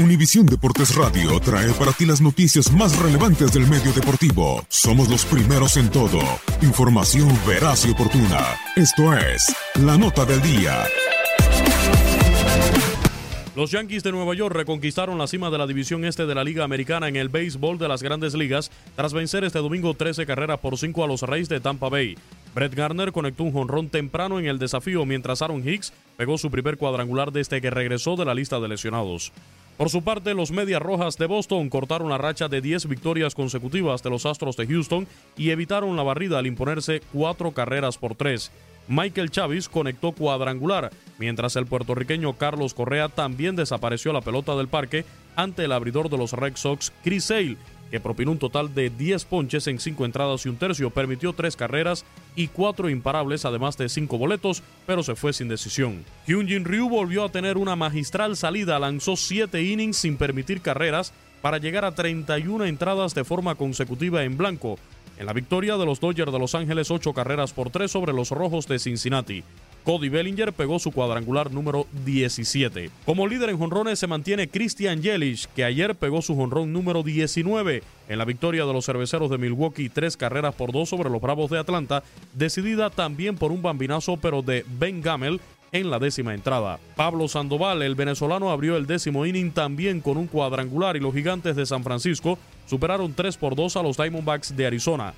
Univisión Deportes Radio trae para ti las noticias más relevantes del medio deportivo. Somos los primeros en todo. Información veraz y oportuna. Esto es La Nota del Día. Los Yankees de Nueva York reconquistaron la cima de la división este de la Liga Americana en el béisbol de las grandes ligas tras vencer este domingo 13 carreras por 5 a los Reyes de Tampa Bay. Brett Garner conectó un jonrón temprano en el desafío mientras Aaron Hicks pegó su primer cuadrangular desde que regresó de la lista de lesionados. Por su parte, los Medias Rojas de Boston cortaron la racha de 10 victorias consecutivas de los Astros de Houston y evitaron la barrida al imponerse cuatro carreras por tres. Michael Chavis conectó cuadrangular, mientras el puertorriqueño Carlos Correa también desapareció la pelota del parque ante el abridor de los Red Sox, Chris Sale, que propinó un total de 10 ponches en 5 entradas y un tercio, permitió 3 carreras y 4 imparables, además de 5 boletos, pero se fue sin decisión. Hyunjin Ryu volvió a tener una magistral salida, lanzó 7 innings sin permitir carreras para llegar a 31 entradas de forma consecutiva en blanco. En la victoria de los Dodgers de Los Ángeles, 8 carreras por 3 sobre los Rojos de Cincinnati. Cody Bellinger pegó su cuadrangular número 17. Como líder en jonrones se mantiene Christian Yelich, que ayer pegó su jonrón número 19 en la victoria de los cerveceros de Milwaukee, tres carreras por dos sobre los Bravos de Atlanta, decidida también por un bambinazo pero de Ben Gamel en la décima entrada. Pablo Sandoval, el venezolano, abrió el décimo inning también con un cuadrangular y los gigantes de San Francisco superaron 3 por 2 a los Diamondbacks de Arizona.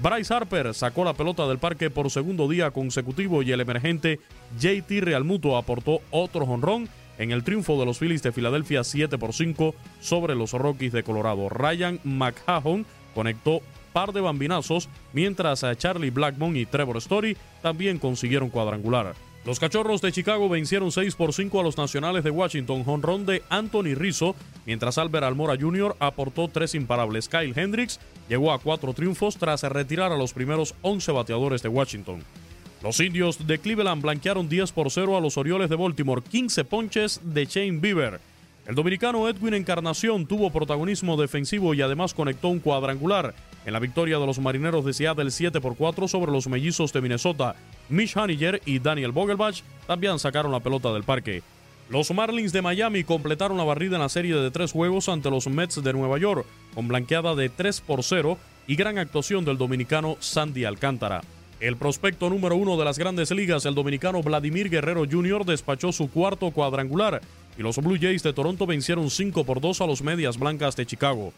Bryce Harper sacó la pelota del parque por segundo día consecutivo y el emergente JT Realmuto aportó otro jonrón en el triunfo de los Phillies de Filadelfia 7 por 5 sobre los Rockies de Colorado. Ryan McHahon conectó par de bambinazos, mientras a Charlie Blackmon y Trevor Story también consiguieron cuadrangular. Los Cachorros de Chicago vencieron 6 por 5 a los Nacionales de Washington, jonrón de Anthony Rizzo, mientras Albert Almora Jr. aportó tres imparables. Kyle Hendricks llegó a cuatro triunfos tras retirar a los primeros 11 bateadores de Washington. Los indios de Cleveland blanquearon 10 por 0 a los Orioles de Baltimore, 15 ponches de Shane Bieber. El dominicano Edwin Encarnación tuvo protagonismo defensivo y además conectó un cuadrangular en la victoria de los marineros de Seattle 7 por 4 sobre los mellizos de Minnesota. Mitch Haniger y Daniel Vogelbach también sacaron la pelota del parque. Los Marlins de Miami completaron la barrida en la serie de tres juegos ante los Mets de Nueva York, con blanqueada de 3 por 0 y gran actuación del dominicano Sandy Alcántara. El prospecto número uno de las grandes ligas, el dominicano Vladimir Guerrero Jr., despachó su cuarto cuadrangular y los Blue Jays de Toronto vencieron 5 por 2 a los Medias Blancas de Chicago.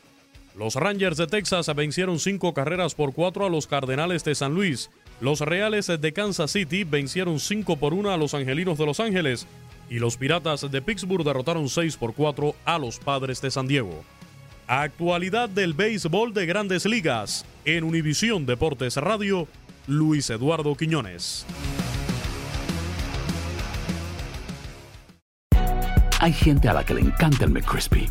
Los Rangers de Texas vencieron 5 carreras por 4 a los Cardenales de San Luis. Los Reales de Kansas City vencieron 5 por 1 a los Angelinos de Los Ángeles. y los Piratas de Pittsburgh derrotaron 6 por 4 a los Padres de San Diego. Actualidad del béisbol de grandes ligas en Univisión Deportes Radio, Luis Eduardo Quiñones. Hay gente a la que le encanta el McCrispy